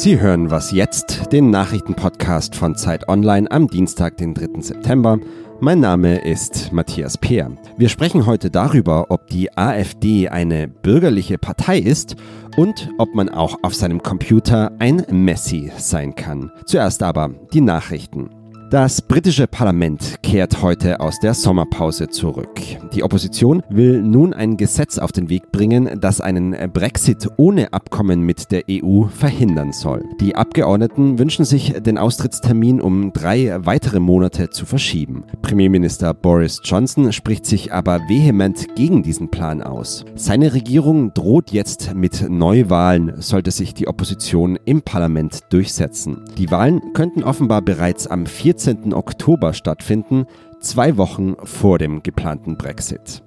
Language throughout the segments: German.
Sie hören was jetzt, den Nachrichtenpodcast von Zeit Online am Dienstag, den 3. September. Mein Name ist Matthias Peer. Wir sprechen heute darüber, ob die AfD eine bürgerliche Partei ist und ob man auch auf seinem Computer ein Messi sein kann. Zuerst aber die Nachrichten. Das britische Parlament kehrt heute aus der Sommerpause zurück. Die Opposition will nun ein Gesetz auf den Weg bringen, das einen Brexit ohne Abkommen mit der EU verhindern soll. Die Abgeordneten wünschen sich, den Austrittstermin um drei weitere Monate zu verschieben. Premierminister Boris Johnson spricht sich aber vehement gegen diesen Plan aus. Seine Regierung droht jetzt mit Neuwahlen, sollte sich die Opposition im Parlament durchsetzen. Die Wahlen könnten offenbar bereits am 14. 14. Oktober stattfinden, zwei Wochen vor dem geplanten Brexit.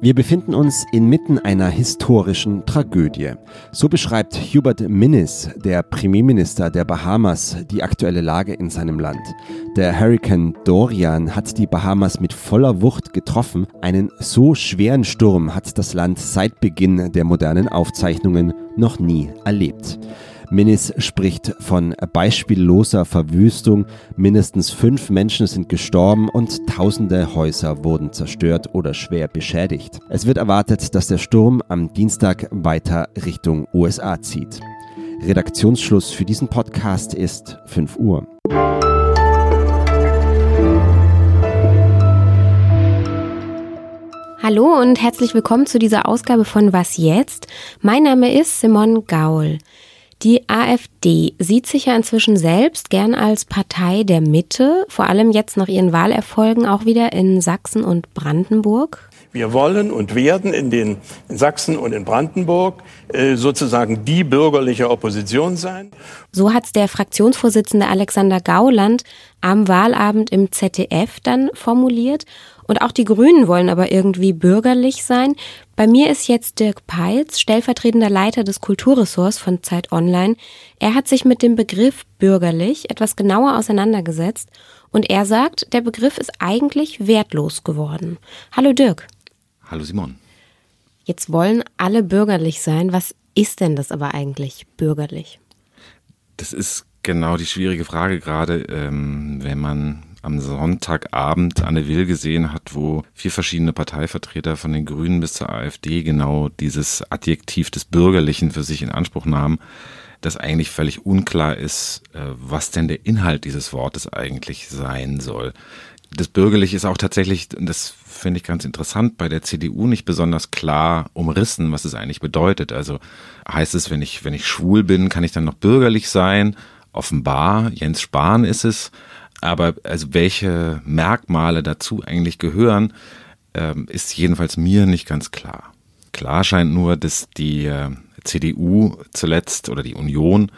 Wir befinden uns inmitten einer historischen Tragödie. So beschreibt Hubert Minnis, der Premierminister der Bahamas, die aktuelle Lage in seinem Land. Der Hurrikan Dorian hat die Bahamas mit voller Wucht getroffen. Einen so schweren Sturm hat das Land seit Beginn der modernen Aufzeichnungen noch nie erlebt. Minis spricht von beispielloser Verwüstung. Mindestens fünf Menschen sind gestorben und tausende Häuser wurden zerstört oder schwer beschädigt. Es wird erwartet, dass der Sturm am Dienstag weiter Richtung USA zieht. Redaktionsschluss für diesen Podcast ist 5 Uhr. Hallo und herzlich willkommen zu dieser Ausgabe von Was jetzt? Mein Name ist Simon Gaul. Die AfD sieht sich ja inzwischen selbst gern als Partei der Mitte, vor allem jetzt nach ihren Wahlerfolgen auch wieder in Sachsen und Brandenburg. Wir wollen und werden in den in Sachsen und in Brandenburg äh, sozusagen die bürgerliche Opposition sein. So hat es der Fraktionsvorsitzende Alexander Gauland am Wahlabend im ZDF dann formuliert. Und auch die Grünen wollen aber irgendwie bürgerlich sein. Bei mir ist jetzt Dirk Peitz, stellvertretender Leiter des Kulturressorts von Zeit Online. Er hat sich mit dem Begriff bürgerlich etwas genauer auseinandergesetzt und er sagt, der Begriff ist eigentlich wertlos geworden. Hallo Dirk. Hallo Simon. Jetzt wollen alle bürgerlich sein. Was ist denn das aber eigentlich bürgerlich? Das ist genau die schwierige Frage gerade, ähm, wenn man am Sonntagabend Anne Will gesehen hat, wo vier verschiedene Parteivertreter von den Grünen bis zur AfD genau dieses Adjektiv des Bürgerlichen für sich in Anspruch nahmen, dass eigentlich völlig unklar ist, äh, was denn der Inhalt dieses Wortes eigentlich sein soll. Das Bürgerliche ist auch tatsächlich, das finde ich ganz interessant, bei der CDU nicht besonders klar umrissen, was es eigentlich bedeutet. Also heißt es, wenn ich, wenn ich schwul bin, kann ich dann noch bürgerlich sein? Offenbar, Jens Spahn ist es. Aber also welche Merkmale dazu eigentlich gehören, ähm, ist jedenfalls mir nicht ganz klar. Klar scheint nur, dass die äh, CDU zuletzt oder die Union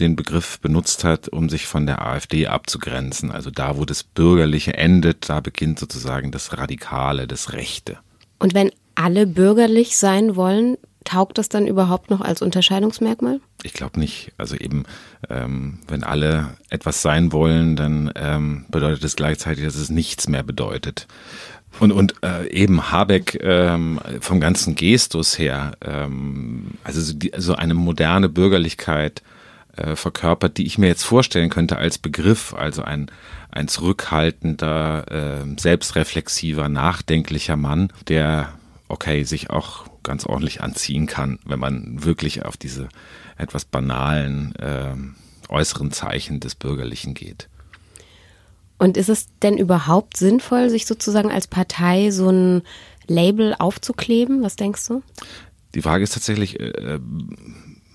den Begriff benutzt hat, um sich von der AfD abzugrenzen. Also da, wo das Bürgerliche endet, da beginnt sozusagen das Radikale, das Rechte. Und wenn alle bürgerlich sein wollen, taugt das dann überhaupt noch als Unterscheidungsmerkmal? Ich glaube nicht. Also eben, ähm, wenn alle etwas sein wollen, dann ähm, bedeutet es gleichzeitig, dass es nichts mehr bedeutet. Und, und äh, eben Habeck ähm, vom ganzen Gestus her, ähm, also so, die, so eine moderne Bürgerlichkeit äh, verkörpert, die ich mir jetzt vorstellen könnte als Begriff, also ein, ein zurückhaltender, äh, selbstreflexiver, nachdenklicher Mann, der, okay, sich auch ganz ordentlich anziehen kann, wenn man wirklich auf diese etwas banalen äh, äußeren Zeichen des Bürgerlichen geht. Und ist es denn überhaupt sinnvoll, sich sozusagen als Partei so ein Label aufzukleben? Was denkst du? Die Frage ist tatsächlich, äh,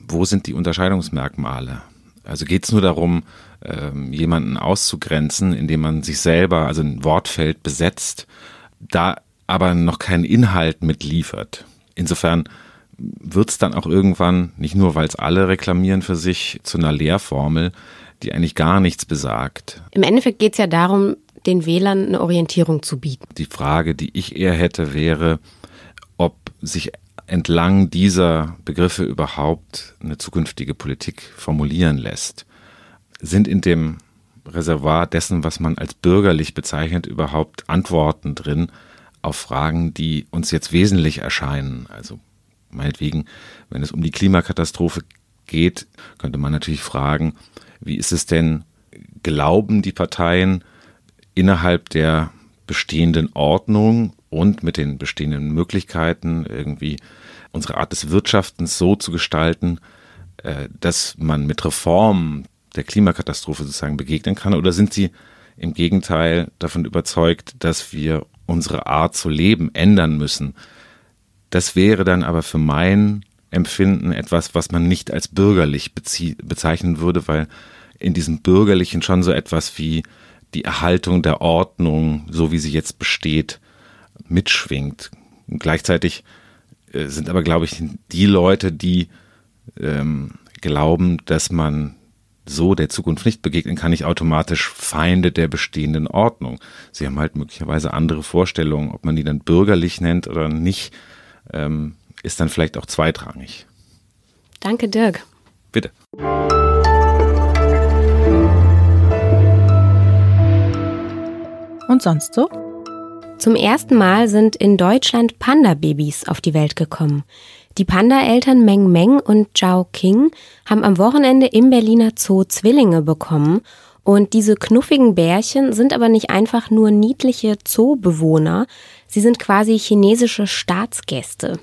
wo sind die Unterscheidungsmerkmale? Also geht es nur darum, ähm, jemanden auszugrenzen, indem man sich selber, also ein Wortfeld besetzt, da aber noch keinen Inhalt mitliefert. Insofern wird es dann auch irgendwann, nicht nur weil es alle reklamieren für sich, zu einer Lehrformel, die eigentlich gar nichts besagt. Im Endeffekt geht es ja darum, den Wählern eine Orientierung zu bieten. Die Frage, die ich eher hätte, wäre, ob sich entlang dieser Begriffe überhaupt eine zukünftige Politik formulieren lässt. Sind in dem Reservoir dessen, was man als bürgerlich bezeichnet, überhaupt Antworten drin auf Fragen, die uns jetzt wesentlich erscheinen? Also meinetwegen, wenn es um die Klimakatastrophe geht, könnte man natürlich fragen, wie ist es denn, glauben die Parteien innerhalb der bestehenden Ordnung und mit den bestehenden Möglichkeiten irgendwie unsere Art des Wirtschaftens so zu gestalten, äh, dass man mit Reformen der Klimakatastrophe sozusagen begegnen kann? Oder sind Sie im Gegenteil davon überzeugt, dass wir unsere Art zu leben ändern müssen? Das wäre dann aber für mein Empfinden etwas, was man nicht als bürgerlich bezeichnen würde, weil in diesem Bürgerlichen schon so etwas wie die Erhaltung der Ordnung, so wie sie jetzt besteht, mitschwingt. Und gleichzeitig äh, sind aber, glaube ich, die Leute, die ähm, glauben, dass man so der Zukunft nicht begegnen kann, nicht automatisch Feinde der bestehenden Ordnung. Sie haben halt möglicherweise andere Vorstellungen, ob man die dann bürgerlich nennt oder nicht, ähm, ist dann vielleicht auch zweitrangig. Danke, Dirk. Bitte. Und sonst so? Zum ersten Mal sind in Deutschland Panda-Babys auf die Welt gekommen. Die Panda-Eltern Meng Meng und Zhao King haben am Wochenende im Berliner Zoo Zwillinge bekommen. Und diese knuffigen Bärchen sind aber nicht einfach nur niedliche Zoobewohner, sie sind quasi chinesische Staatsgäste.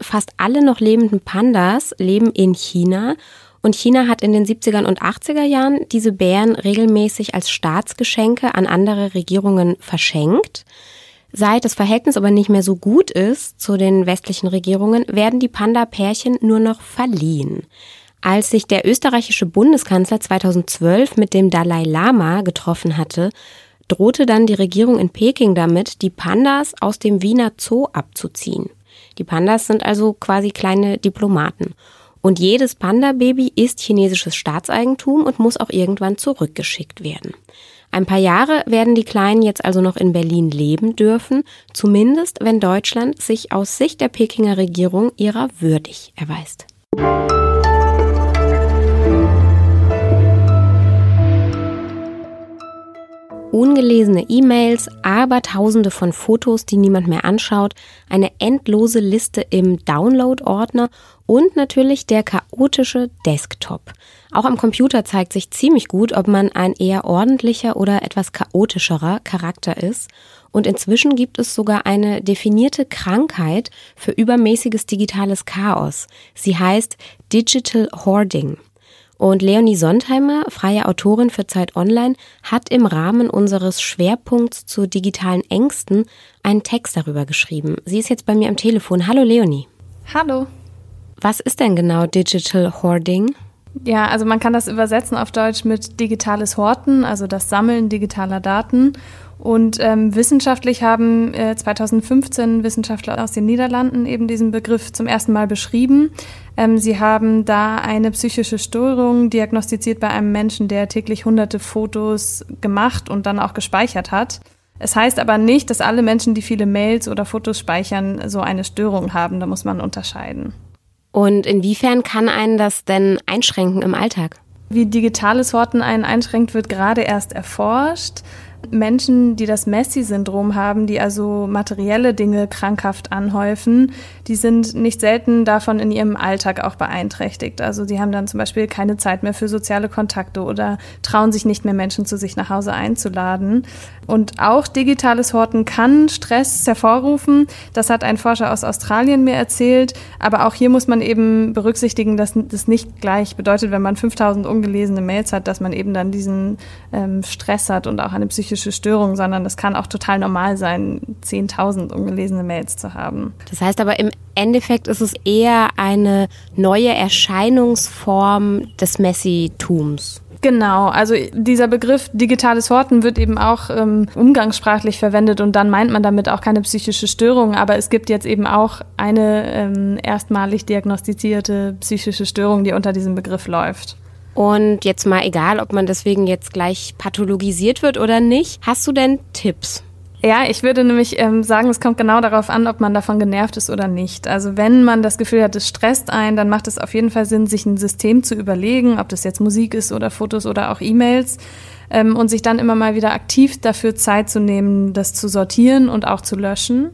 Fast alle noch lebenden Pandas leben in China und China hat in den 70er und 80er Jahren diese Bären regelmäßig als Staatsgeschenke an andere Regierungen verschenkt. Seit das Verhältnis aber nicht mehr so gut ist zu den westlichen Regierungen, werden die Panda-Pärchen nur noch verliehen. Als sich der österreichische Bundeskanzler 2012 mit dem Dalai Lama getroffen hatte, drohte dann die Regierung in Peking damit, die Pandas aus dem Wiener Zoo abzuziehen. Die Pandas sind also quasi kleine Diplomaten. Und jedes Panda-Baby ist chinesisches Staatseigentum und muss auch irgendwann zurückgeschickt werden. Ein paar Jahre werden die Kleinen jetzt also noch in Berlin leben dürfen, zumindest wenn Deutschland sich aus Sicht der Pekinger Regierung ihrer würdig erweist. Ungelesene E-Mails, aber tausende von Fotos, die niemand mehr anschaut, eine endlose Liste im Download-Ordner und natürlich der chaotische Desktop. Auch am Computer zeigt sich ziemlich gut, ob man ein eher ordentlicher oder etwas chaotischerer Charakter ist. Und inzwischen gibt es sogar eine definierte Krankheit für übermäßiges digitales Chaos. Sie heißt Digital Hoarding. Und Leonie Sondheimer, freie Autorin für Zeit Online, hat im Rahmen unseres Schwerpunkts zu digitalen Ängsten einen Text darüber geschrieben. Sie ist jetzt bei mir am Telefon. Hallo Leonie. Hallo. Was ist denn genau Digital Hoarding? Ja, also man kann das übersetzen auf Deutsch mit digitales Horten, also das Sammeln digitaler Daten. Und ähm, wissenschaftlich haben äh, 2015 Wissenschaftler aus den Niederlanden eben diesen Begriff zum ersten Mal beschrieben. Ähm, sie haben da eine psychische Störung diagnostiziert bei einem Menschen, der täglich hunderte Fotos gemacht und dann auch gespeichert hat. Es heißt aber nicht, dass alle Menschen, die viele Mails oder Fotos speichern, so eine Störung haben. Da muss man unterscheiden. Und inwiefern kann einen das denn einschränken im Alltag? Wie digitales Horten einen einschränkt, wird gerade erst erforscht. Menschen, die das Messi-Syndrom haben, die also materielle Dinge krankhaft anhäufen, die sind nicht selten davon in ihrem Alltag auch beeinträchtigt. Also sie haben dann zum Beispiel keine Zeit mehr für soziale Kontakte oder trauen sich nicht mehr Menschen zu sich nach Hause einzuladen. Und auch digitales Horten kann Stress hervorrufen. Das hat ein Forscher aus Australien mir erzählt. Aber auch hier muss man eben berücksichtigen, dass das nicht gleich bedeutet, wenn man 5000 ungelesene Mails hat, dass man eben dann diesen ähm, Stress hat und auch eine psychische Störung, sondern es kann auch total normal sein, 10.000 ungelesene Mails zu haben. Das heißt aber im Endeffekt ist es eher eine neue Erscheinungsform des Messitums. Genau, also dieser Begriff digitales Horten wird eben auch ähm, umgangssprachlich verwendet und dann meint man damit auch keine psychische Störung, aber es gibt jetzt eben auch eine ähm, erstmalig diagnostizierte psychische Störung, die unter diesem Begriff läuft. Und jetzt mal egal, ob man deswegen jetzt gleich pathologisiert wird oder nicht, hast du denn Tipps? Ja, ich würde nämlich ähm, sagen, es kommt genau darauf an, ob man davon genervt ist oder nicht. Also wenn man das Gefühl hat, es stresst ein, dann macht es auf jeden Fall Sinn, sich ein System zu überlegen, ob das jetzt Musik ist oder Fotos oder auch E-Mails ähm, und sich dann immer mal wieder aktiv dafür Zeit zu nehmen, das zu sortieren und auch zu löschen.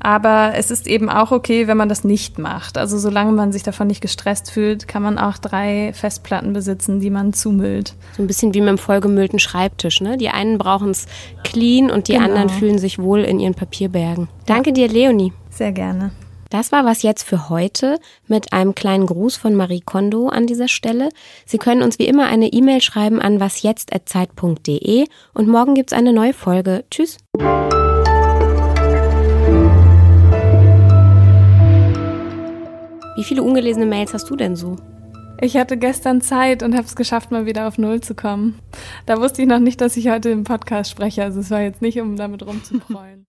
Aber es ist eben auch okay, wenn man das nicht macht. Also solange man sich davon nicht gestresst fühlt, kann man auch drei Festplatten besitzen, die man zumüllt. So ein bisschen wie mit einem vollgemüllten Schreibtisch. Ne? Die einen brauchen es clean und die genau. anderen fühlen sich wohl in ihren Papierbergen. Danke dir, Leonie. Sehr gerne. Das war was jetzt für heute mit einem kleinen Gruß von Marie Kondo an dieser Stelle. Sie können uns wie immer eine E-Mail schreiben an wasjetzt.zeit.de und morgen gibt's eine neue Folge. Tschüss. Wie viele ungelesene Mails hast du denn so? Ich hatte gestern Zeit und habe es geschafft, mal wieder auf Null zu kommen. Da wusste ich noch nicht, dass ich heute im Podcast spreche. Also es war jetzt nicht, um damit rumzuprollen.